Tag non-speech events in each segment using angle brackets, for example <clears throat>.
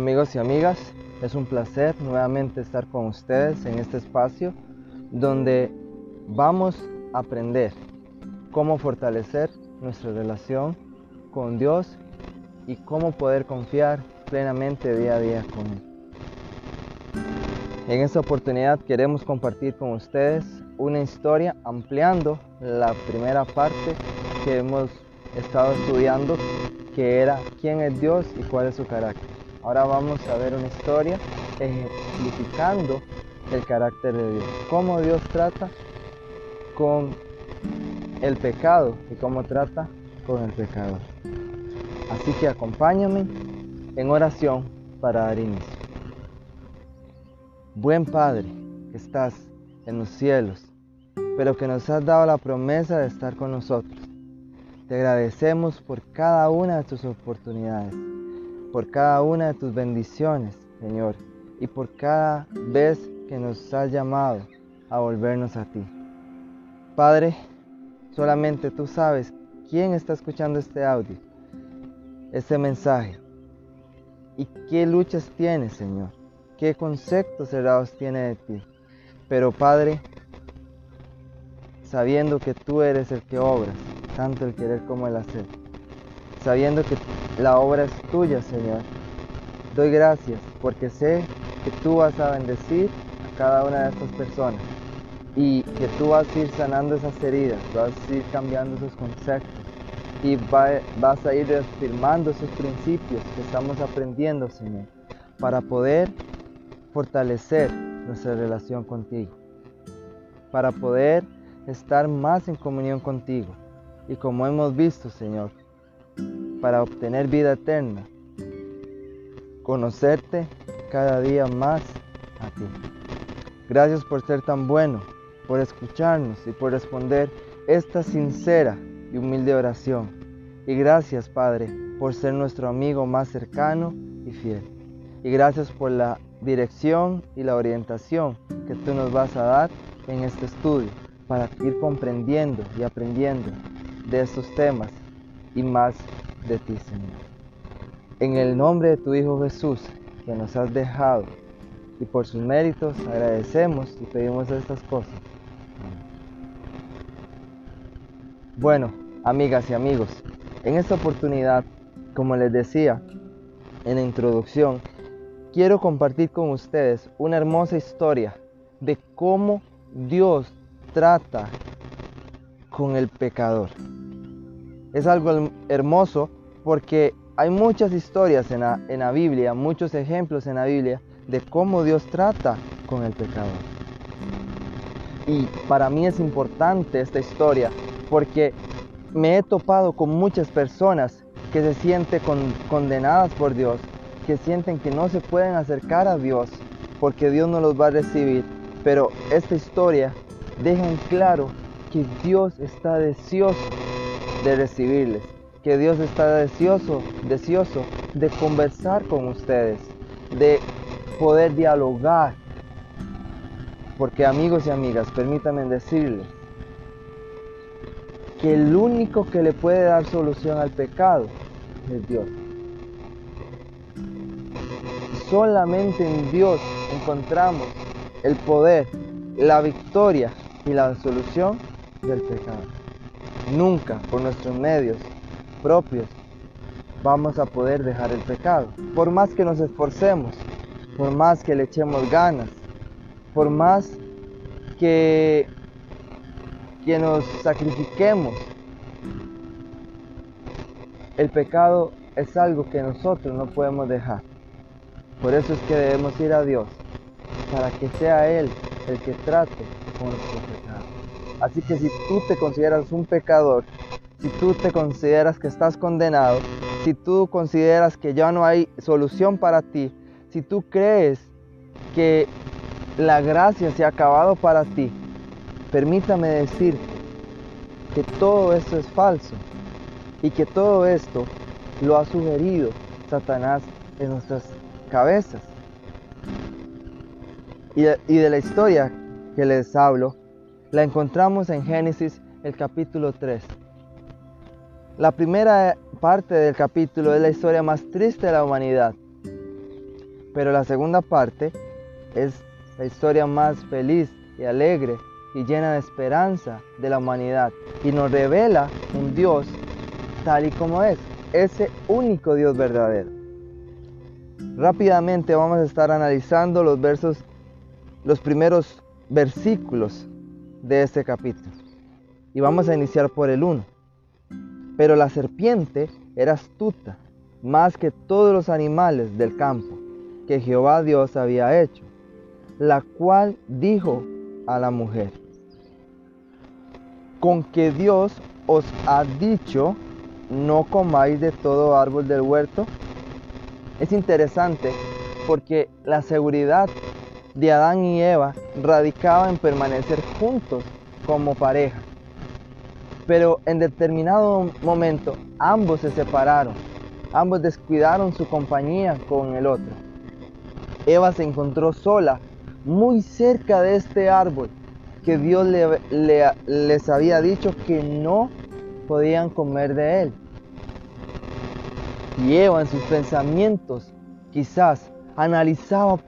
Amigos y amigas, es un placer nuevamente estar con ustedes en este espacio donde vamos a aprender cómo fortalecer nuestra relación con Dios y cómo poder confiar plenamente día a día con Él. En esta oportunidad queremos compartir con ustedes una historia ampliando la primera parte que hemos estado estudiando, que era quién es Dios y cuál es su carácter. Ahora vamos a ver una historia ejemplificando el carácter de Dios, cómo Dios trata con el pecado y cómo trata con el pecador. Así que acompáñame en oración para dar inicio. Buen Padre que estás en los cielos, pero que nos has dado la promesa de estar con nosotros. Te agradecemos por cada una de tus oportunidades, por cada una de tus bendiciones, Señor, y por cada vez que nos has llamado a volvernos a ti. Padre, solamente tú sabes quién está escuchando este audio, este mensaje, y qué luchas tienes, Señor, qué conceptos cerrados tiene de ti. Pero Padre, sabiendo que tú eres el que obras, tanto el querer como el hacer, sabiendo que la obra es tuya, Señor, doy gracias porque sé que tú vas a bendecir cada una de estas personas y que tú vas a ir sanando esas heridas, vas a ir cambiando esos conceptos y vas a ir reafirmando esos principios que estamos aprendiendo, Señor, para poder fortalecer nuestra relación contigo, para poder estar más en comunión contigo. Y como hemos visto, Señor, para obtener vida eterna, conocerte cada día más a ti. Gracias por ser tan bueno, por escucharnos y por responder esta sincera y humilde oración. Y gracias, Padre, por ser nuestro amigo más cercano y fiel. Y gracias por la dirección y la orientación que tú nos vas a dar en este estudio para ir comprendiendo y aprendiendo de estos temas y más de ti, Señor. En el nombre de tu Hijo Jesús, que nos has dejado y por sus méritos agradecemos y pedimos estas cosas. Bueno, amigas y amigos, en esta oportunidad, como les decía en la introducción, quiero compartir con ustedes una hermosa historia de cómo Dios trata con el pecador. Es algo hermoso porque hay muchas historias en la, en la Biblia, muchos ejemplos en la Biblia de cómo Dios trata con el pecador. Y para mí es importante esta historia porque me he topado con muchas personas que se sienten condenadas por Dios, que sienten que no se pueden acercar a Dios porque Dios no los va a recibir. Pero esta historia deja en claro que Dios está deseoso de recibirles, que Dios está deseoso, deseoso de conversar con ustedes, de poder dialogar. Porque amigos y amigas, permítanme decirles que el único que le puede dar solución al pecado es Dios. Solamente en Dios encontramos el poder, la victoria y la solución del pecado. Nunca por nuestros medios propios vamos a poder dejar el pecado. Por más que nos esforcemos, por más que le echemos ganas, por más que, que nos sacrifiquemos, el pecado es algo que nosotros no podemos dejar. Por eso es que debemos ir a Dios, para que sea Él el que trate con nuestro pecado. Así que si tú te consideras un pecador, si tú te consideras que estás condenado, si tú consideras que ya no hay solución para ti, si tú crees que la gracia se ha acabado para ti, permítame decir que todo esto es falso y que todo esto lo ha sugerido Satanás en nuestras cabezas. Y de, y de la historia que les hablo, la encontramos en Génesis el capítulo 3. La primera parte del capítulo es la historia más triste de la humanidad Pero la segunda parte es la historia más feliz y alegre y llena de esperanza de la humanidad y nos revela un Dios tal y como es, ese único Dios verdadero. Rápidamente vamos a estar analizando los versos, los primeros versículos de este capítulo. Y vamos a iniciar por el 1. Pero la serpiente era astuta más que todos los animales del campo que Jehová Dios había hecho, la cual dijo a la mujer, con que Dios os ha dicho, no comáis de todo árbol del huerto. Es interesante porque la seguridad de Adán y Eva radicaba en permanecer juntos como pareja. Pero en determinado momento ambos se separaron, ambos descuidaron su compañía con el otro. Eva se encontró sola, muy cerca de este árbol que Dios les había dicho que no podían comer de él. Y Eva en sus pensamientos quizás analizaba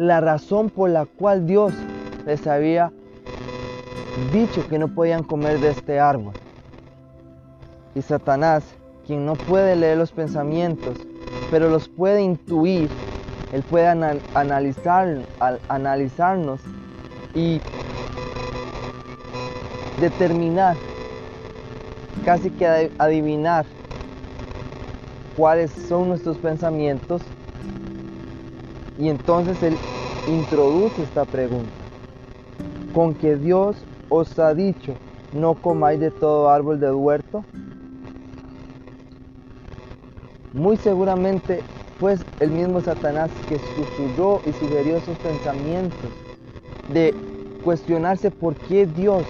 la razón por la cual Dios les había dicho que no podían comer de este árbol. Y Satanás, quien no puede leer los pensamientos, pero los puede intuir, él puede analizar, analizarnos y determinar, casi que adivinar cuáles son nuestros pensamientos y entonces él introduce esta pregunta. Con que Dios os ha dicho, no comáis de todo árbol del huerto. Muy seguramente fue el mismo Satanás que susurró y sugirió esos pensamientos de cuestionarse por qué Dios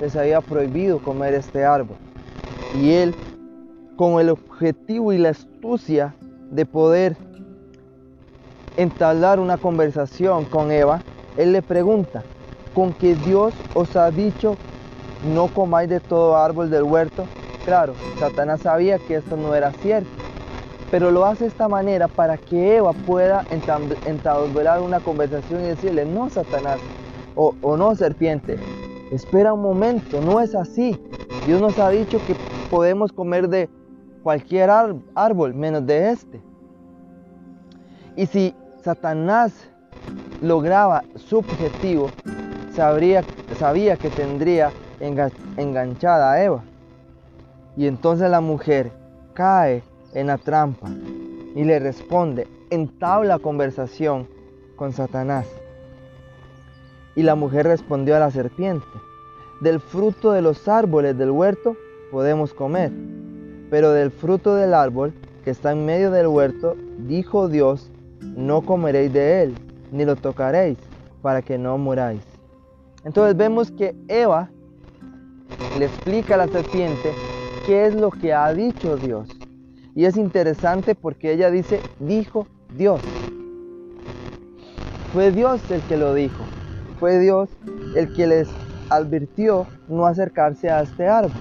les había prohibido comer este árbol. Y él, con el objetivo y la astucia de poder entablar una conversación con Eva, él le pregunta, ¿con que Dios os ha dicho no comáis de todo árbol del huerto? Claro, Satanás sabía que esto no era cierto, pero lo hace de esta manera para que Eva pueda entablar una conversación y decirle, no Satanás, o, o no serpiente, espera un momento, no es así. Dios nos ha dicho que podemos comer de cualquier árbol menos de este. Y si Satanás lograba su objetivo, sabría, sabía que tendría enganchada a Eva. Y entonces la mujer cae en la trampa y le responde, entabla conversación con Satanás. Y la mujer respondió a la serpiente, del fruto de los árboles del huerto podemos comer, pero del fruto del árbol que está en medio del huerto, dijo Dios, no comeréis de él, ni lo tocaréis, para que no muráis. Entonces vemos que Eva le explica a la serpiente qué es lo que ha dicho Dios. Y es interesante porque ella dice, dijo Dios. Fue Dios el que lo dijo. Fue Dios el que les advirtió no acercarse a este árbol.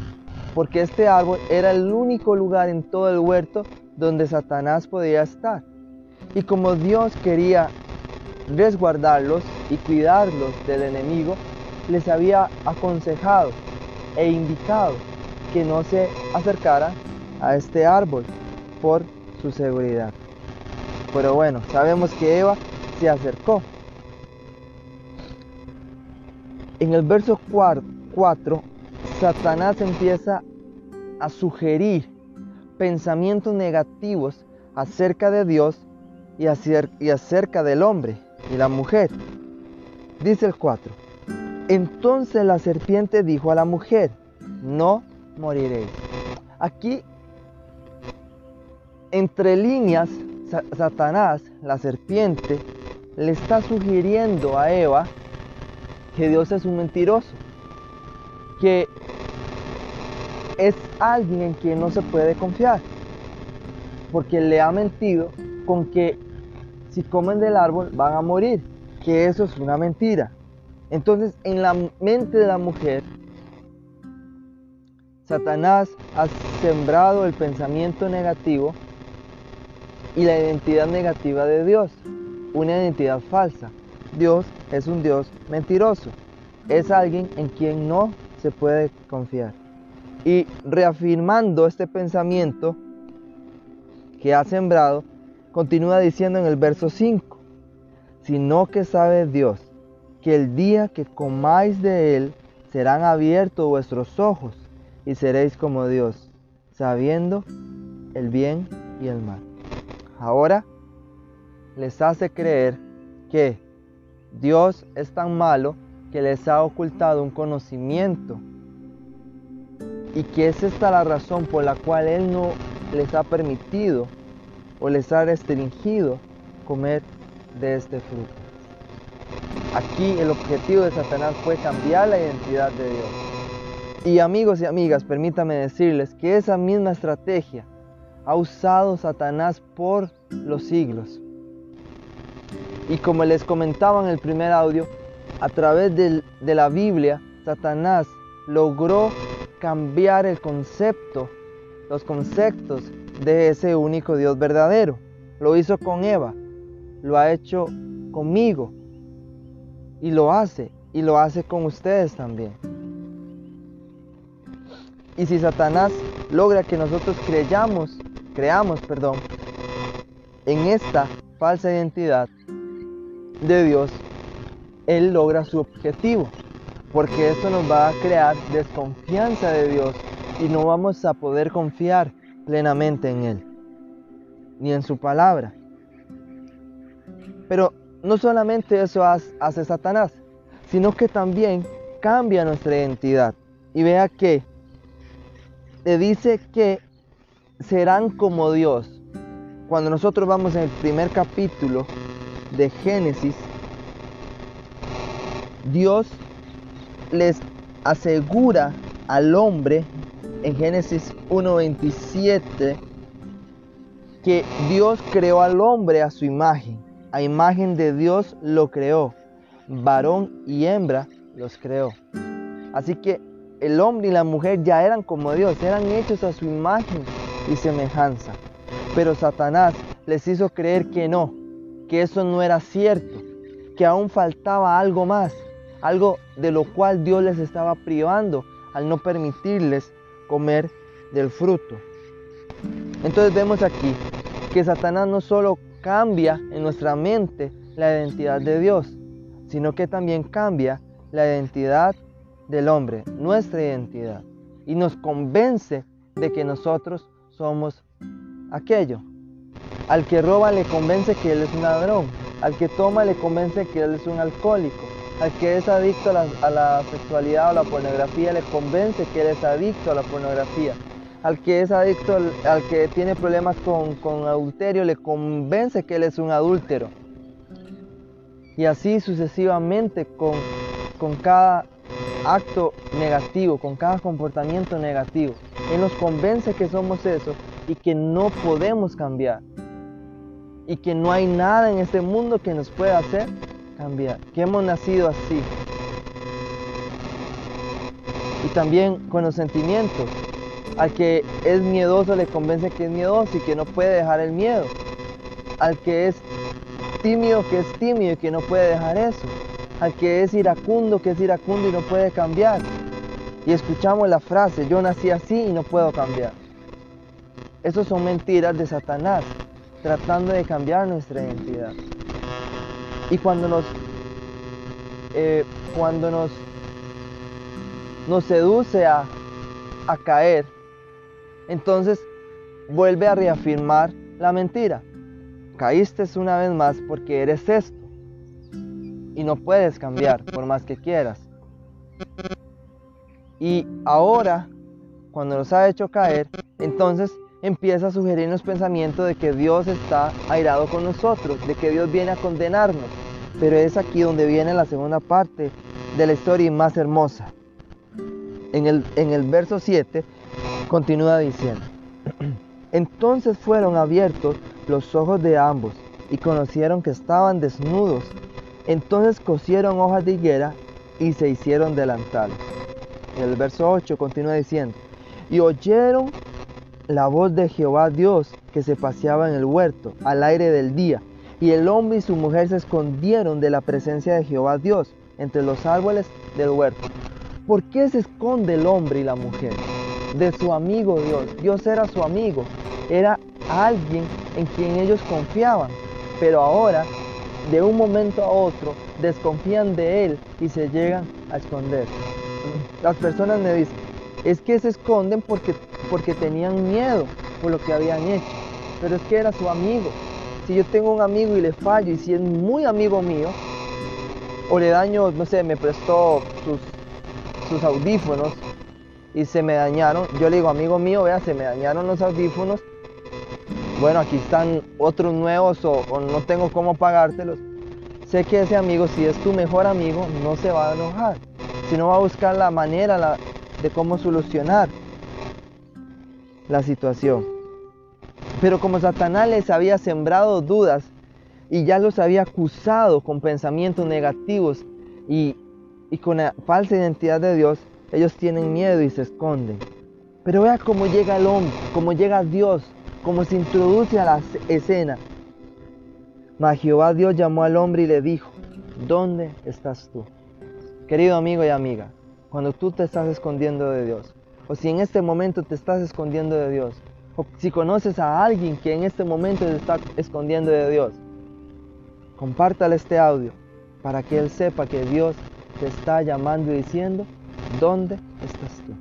Porque este árbol era el único lugar en todo el huerto donde Satanás podía estar. Y como Dios quería resguardarlos y cuidarlos del enemigo, les había aconsejado e indicado que no se acercaran a este árbol por su seguridad. Pero bueno, sabemos que Eva se acercó. En el verso 4, Satanás empieza a sugerir pensamientos negativos acerca de Dios y acerca del hombre y la mujer. Dice el 4. Entonces la serpiente dijo a la mujer, no moriréis. Aquí, entre líneas, Satanás, la serpiente, le está sugiriendo a Eva que Dios es un mentiroso, que es alguien en quien no se puede confiar, porque le ha mentido con que si comen del árbol van a morir, que eso es una mentira. Entonces, en la mente de la mujer, Satanás ha sembrado el pensamiento negativo y la identidad negativa de Dios, una identidad falsa. Dios es un Dios mentiroso, es alguien en quien no se puede confiar. Y reafirmando este pensamiento que ha sembrado, continúa diciendo en el verso 5, sino que sabe Dios que el día que comáis de él serán abiertos vuestros ojos y seréis como Dios, sabiendo el bien y el mal. Ahora les hace creer que Dios es tan malo que les ha ocultado un conocimiento y que es esta la razón por la cual Él no les ha permitido o les ha restringido comer de este fruto. Aquí el objetivo de Satanás fue cambiar la identidad de Dios. Y amigos y amigas, permítanme decirles que esa misma estrategia ha usado Satanás por los siglos. Y como les comentaba en el primer audio, a través de la Biblia, Satanás logró cambiar el concepto, los conceptos de ese único Dios verdadero. Lo hizo con Eva, lo ha hecho conmigo y lo hace y lo hace con ustedes también. Y si Satanás logra que nosotros creyamos, creamos, perdón, en esta falsa identidad de Dios, Él logra su objetivo, porque eso nos va a crear desconfianza de Dios y no vamos a poder confiar plenamente en Él, ni en su palabra. Pero no solamente eso hace Satanás, sino que también cambia nuestra identidad. Y vea que le dice que serán como Dios. Cuando nosotros vamos en el primer capítulo de Génesis, Dios les asegura al hombre en Génesis 1.27 que Dios creó al hombre a su imagen. A imagen de Dios lo creó. Varón y hembra los creó. Así que el hombre y la mujer ya eran como Dios, eran hechos a su imagen y semejanza. Pero Satanás les hizo creer que no, que eso no era cierto, que aún faltaba algo más, algo de lo cual Dios les estaba privando al no permitirles comer del fruto. Entonces vemos aquí que Satanás no solo cambia en nuestra mente la identidad de Dios, sino que también cambia la identidad del hombre, nuestra identidad, y nos convence de que nosotros somos aquello. Al que roba le convence que él es un ladrón, al que toma le convence que él es un alcohólico, al que es adicto a la, sexualidad o la pornografía le convence que él es adicto a la pornografía. Al que es adicto, al, que tiene problemas con, con adulterio, le convence que él es un adúltero. Y así sucesivamente con, con cada acto negativo, con cada comportamiento negativo. Él nos convence que somos eso y que no podemos cambiar. Y que no hay nada en este mundo que nos pueda hacer cambiar, que hemos nacido así. Y también con los sentimientos. Al que es miedoso le convence que es miedoso y que no puede dejar el miedo. Al que es tímido que es tímido y que no puede dejar eso. Al que es iracundo que es iracundo y no puede cambiar. Y escuchamos la frase, yo nací así y no puedo cambiar. Esas son mentiras de Satanás, tratando de cambiar nuestra identidad. Y cuando nos, eh, cuando nos, nos seduce a, a caer, entonces vuelve a reafirmar la mentira. Caíste una vez más porque eres esto. Y no puedes cambiar por más que quieras. Y ahora, cuando nos ha hecho caer, entonces empieza a sugerirnos pensamiento de que Dios está airado con nosotros, de que Dios viene a condenarnos. Pero es aquí donde viene la segunda parte de la historia más hermosa. En el, en el verso 7 continúa diciendo, <clears throat> entonces fueron abiertos los ojos de ambos y conocieron que estaban desnudos. Entonces cosieron hojas de higuera y se hicieron delantales. En el verso 8 continúa diciendo, y oyeron la voz de Jehová Dios que se paseaba en el huerto al aire del día. Y el hombre y su mujer se escondieron de la presencia de Jehová Dios entre los árboles del huerto. ¿Por qué se esconde el hombre y la mujer? De su amigo Dios. Dios era su amigo. Era alguien en quien ellos confiaban. Pero ahora, de un momento a otro, desconfían de Él y se llegan a esconder. Las personas me dicen, es que se esconden porque, porque tenían miedo por lo que habían hecho. Pero es que era su amigo. Si yo tengo un amigo y le fallo y si es muy amigo mío, o le daño, no sé, me prestó sus, sus audífonos y se me dañaron, yo le digo, amigo mío, vea, se me dañaron los audífonos, bueno, aquí están otros nuevos o, no tengo cómo pagártelos. Sé que ese amigo, si es tu mejor amigo, no se va a enojar, sino va a buscar la manera de cómo solucionar la situación. Pero como Satanás les había sembrado dudas y ya los había acusado con pensamientos negativos y, y con la falsa identidad de Dios, ellos tienen miedo y se esconden. Pero vea cómo llega el hombre, cómo llega Dios como se introduce a la escena. Mas Jehová Dios llamó al hombre y le dijo, ¿dónde estás tú? Querido amigo y amiga, cuando tú te estás escondiendo de Dios, o si en este momento te estás escondiendo de Dios, o si conoces a alguien que en este momento te está escondiendo de Dios, compártale este audio para que él sepa que Dios te está llamando y diciendo, ¿dónde estás tú?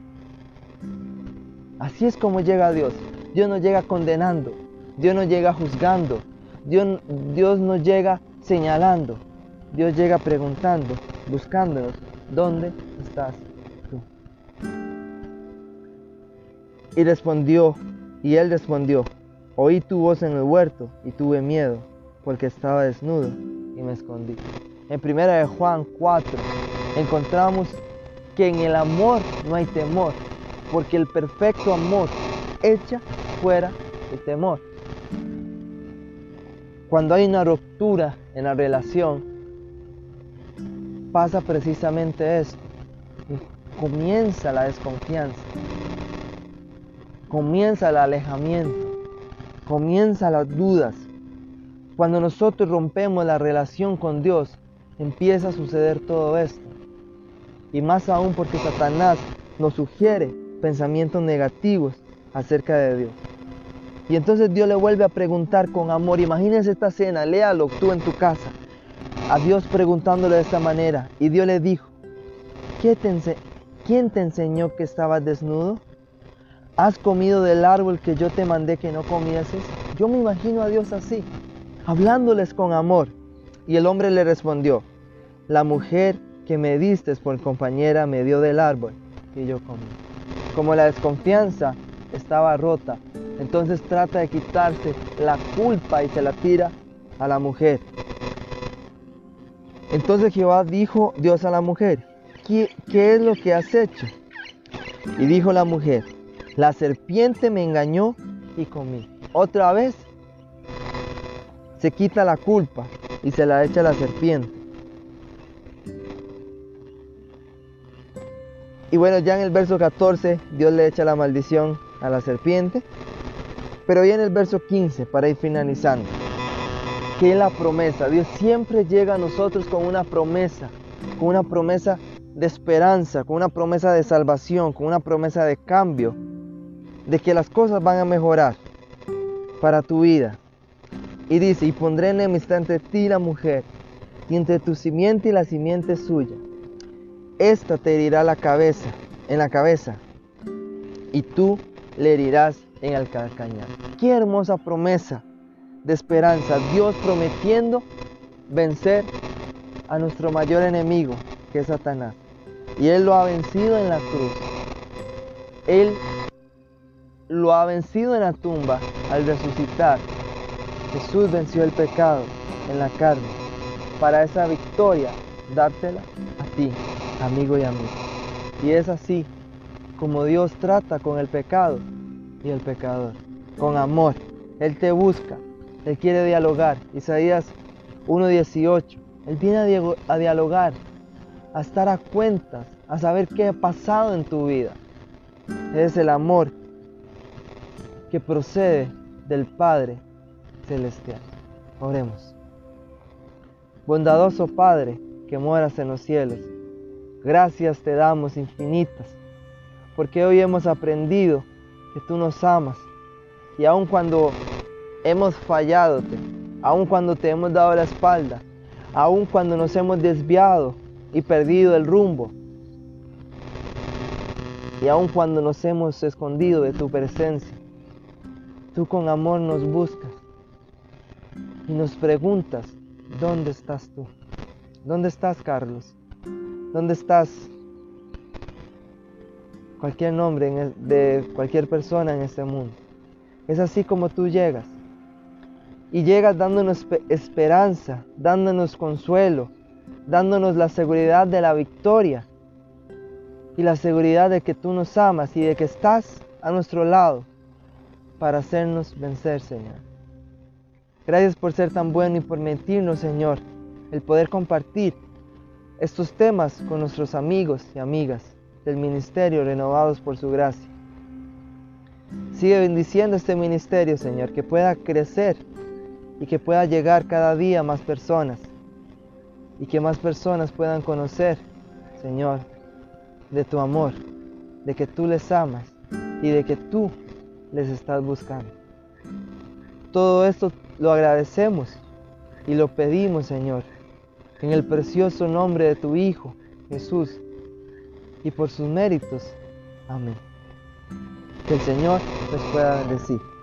Así es como llega Dios. Dios no llega condenando, Dios no llega juzgando, Dios, Dios no llega señalando, Dios llega preguntando, buscándonos, ¿dónde estás tú? Y respondió, y él respondió, oí tu voz en el huerto y tuve miedo, porque estaba desnudo y me escondí. En primera de Juan 4 encontramos que en el amor no hay temor, porque el perfecto amor echa fuera el temor. Cuando hay una ruptura en la relación, pasa precisamente esto. Comienza la desconfianza, comienza el alejamiento, comienza las dudas. Cuando nosotros rompemos la relación con Dios, empieza a suceder todo esto. Y más aún porque Satanás nos sugiere pensamientos negativos acerca de Dios. Y entonces Dios le vuelve a preguntar con amor. Imagínense esta escena, léalo tú en tu casa. A Dios preguntándole de esta manera. Y Dios le dijo, ¿quién te enseñó que estabas desnudo? ¿Has comido del árbol que yo te mandé que no comieses? Yo me imagino a Dios así, hablándoles con amor. Y el hombre le respondió, la mujer que me diste por compañera me dio del árbol que yo comí. Como la desconfianza estaba rota. Entonces trata de quitarse la culpa y se la tira a la mujer. Entonces Jehová dijo Dios a la mujer, ¿qué, es lo que has hecho? Y dijo la mujer, la serpiente me engañó y comí. Otra vez se quita la culpa y se la echa a la serpiente. Y bueno, ya en el verso 14 Dios le echa la maldición a la serpiente. Pero viene el verso 15 para ir finalizando. Es la promesa. Dios siempre llega a nosotros con una promesa, con una promesa de esperanza, con una promesa de salvación, con una promesa de cambio, de que las cosas van a mejorar para tu vida. Y dice, y pondré enemistad entre ti y la mujer, y entre tu simiente y la simiente suya. Esta te herirá la cabeza, en la cabeza, y tú le herirás en el calcañar. Qué hermosa promesa de esperanza. Dios prometiendo vencer a nuestro mayor enemigo, que es Satanás. Y Él lo ha vencido en la cruz. Él lo ha vencido en la tumba al resucitar. Jesús venció el pecado en la carne. Para esa victoria, dártela a ti, amigo y amigo. Y es así como Dios trata con el pecado y el pecador, con amor. Él te busca, Él quiere dialogar. Isaías 1.18, Él viene a, dialogar, a estar a cuentas, a saber qué ha pasado en tu vida. Es el amor que procede del Padre Celestial. Oremos. Bondadoso Padre que moras en los cielos, gracias te damos infinitas, porque hoy hemos aprendido que tú nos amas y aun cuando hemos fallado, aun cuando te hemos dado la espalda, aun cuando nos hemos desviado y perdido el rumbo, y aun cuando nos hemos escondido de tu presencia, tú con amor nos buscas y nos preguntas, ¿dónde estás tú? ¿Dónde estás, Carlos? ¿Dónde estás? Cualquier nombre de cualquier persona en este mundo. Es así como tú llegas. Y llegas dándonos esperanza, dándonos consuelo, dándonos la seguridad de la victoria y la seguridad de que tú nos amas y de que estás a nuestro lado para hacernos vencer, Señor. Gracias por ser tan bueno y por mentirnos, Señor, el poder compartir estos temas con nuestros amigos y amigas del ministerio renovados por su gracia. Sigue bendiciendo este ministerio, Señor, que pueda crecer y que pueda llegar cada día más personas y que más personas puedan conocer, Señor, de tu amor, de que tú les amas y de que tú les estás buscando. Todo esto lo agradecemos y lo pedimos, Señor, en el precioso nombre de tu Hijo, Jesús, y por sus méritos. Amén. Que el Señor les pueda decir.